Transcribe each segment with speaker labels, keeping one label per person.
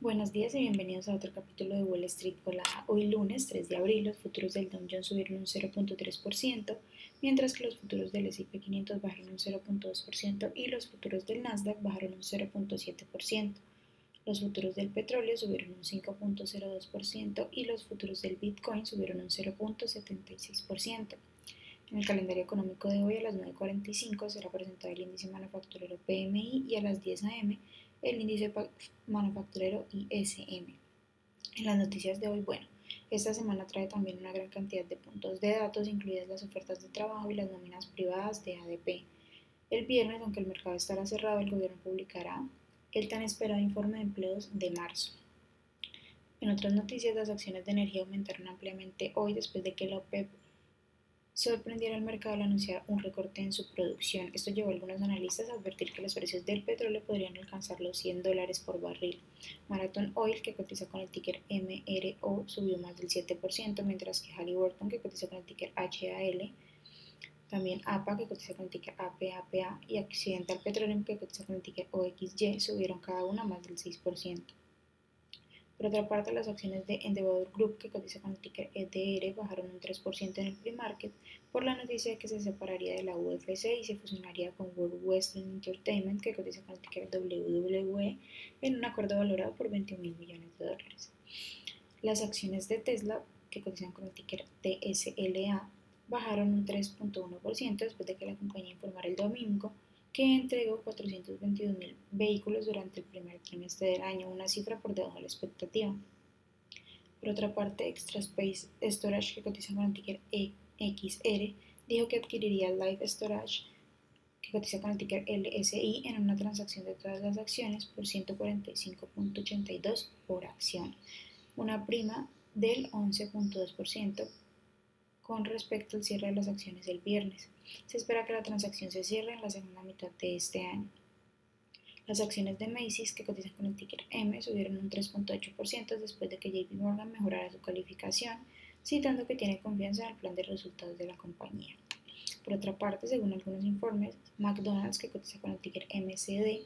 Speaker 1: Buenos días y bienvenidos a otro capítulo de Wall Street Colada. Hoy lunes 3 de abril los futuros del Dow Jones subieron un 0.3%, mientras que los futuros del S&P 500 bajaron un 0.2% y los futuros del Nasdaq bajaron un 0.7%. Los futuros del petróleo subieron un 5.02% y los futuros del Bitcoin subieron un 0.76%. En el calendario económico de hoy a las 9.45 será presentado el índice manufacturero PMI y a las 10 a.m el índice manufacturero ISM. En las noticias de hoy, bueno, esta semana trae también una gran cantidad de puntos de datos, incluidas las ofertas de trabajo y las nóminas privadas de ADP. El viernes, aunque el mercado estará cerrado, el gobierno publicará el tan esperado informe de empleos de marzo. En otras noticias, las acciones de energía aumentaron ampliamente hoy después de que la OPEP sorprendiera al mercado al anunciar un recorte en su producción. Esto llevó a algunos analistas a advertir que los precios del petróleo podrían alcanzar los 100 dólares por barril. Marathon Oil, que cotiza con el ticker MRO, subió más del 7%, mientras que Halliburton, que cotiza con el ticker HAL, también APA, que cotiza con el ticker APAPA, y Occidental Petroleum, que cotiza con el ticker OXY, subieron cada una más del 6%. Por otra parte, las acciones de Endeavor Group, que cotiza con el ticker EDR, bajaron un 3% en el pre-market por la noticia de que se separaría de la UFC y se fusionaría con World Western Entertainment, que cotiza con el ticker WWE, en un acuerdo valorado por 21 mil millones de dólares. Las acciones de Tesla, que cotizan con el ticker TSLA, bajaron un 3.1% después de que la compañía informara el domingo que entregó 422.000 vehículos durante el primer trimestre del año, una cifra por debajo de la expectativa. Por otra parte, Extra Space Storage, que cotiza con el ticker XR, dijo que adquiriría Live Storage, que cotiza con el ticker LSI, en una transacción de todas las acciones por 145.82 por acción, una prima del 11.2% con respecto al cierre de las acciones del viernes. Se espera que la transacción se cierre en la segunda mitad de este año. Las acciones de Macy's, que cotizan con el ticker M, subieron un 3.8% después de que JP Morgan mejorara su calificación, citando que tiene confianza en el plan de resultados de la compañía. Por otra parte, según algunos informes, McDonald's, que cotiza con el ticker MCD,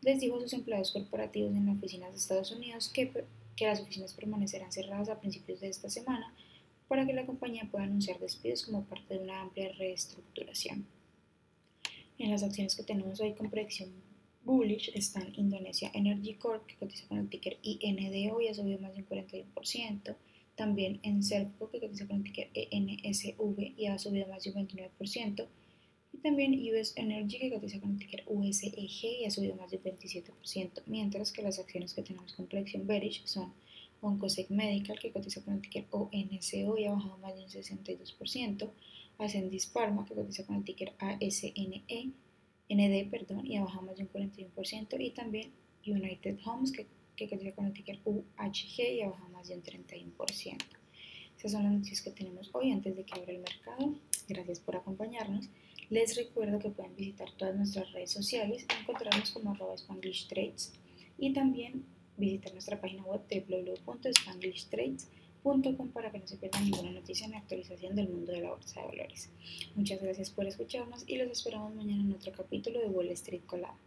Speaker 1: les dijo a sus empleados corporativos en las oficinas de Estados Unidos que, que las oficinas permanecerán cerradas a principios de esta semana para que la compañía pueda anunciar despidos como parte de una amplia reestructuración. En las acciones que tenemos hoy con predicción bullish están Indonesia Energy Corp, que cotiza con el ticker INDO y ha subido más de un 41%. También en que cotiza con el ticker ENSV y ha subido más de un 29%. Y también US Energy, que cotiza con el ticker USEG y ha subido más de un 27%. Mientras que las acciones que tenemos con predicción bearish son Oncosec Medical, que cotiza con el ticker ONCO y ha bajado más de un 62%, Ascendis Pharma, que cotiza con el ticker ASNE, ND, perdón, y ha bajado más de un 41%, y también United Homes, que, que cotiza con el ticker UHG y ha bajado más de un 31%. Esas son las noticias que tenemos hoy antes de que abra el mercado. Gracias por acompañarnos. Les recuerdo que pueden visitar todas nuestras redes sociales, encontrarnos como arroba Trades y también Visita nuestra página web www.spanglishtrades.com para que no se pierdan ninguna noticia ni actualización del mundo de la bolsa de valores. Muchas gracias por escucharnos y los esperamos mañana en otro capítulo de Wall Street Colada.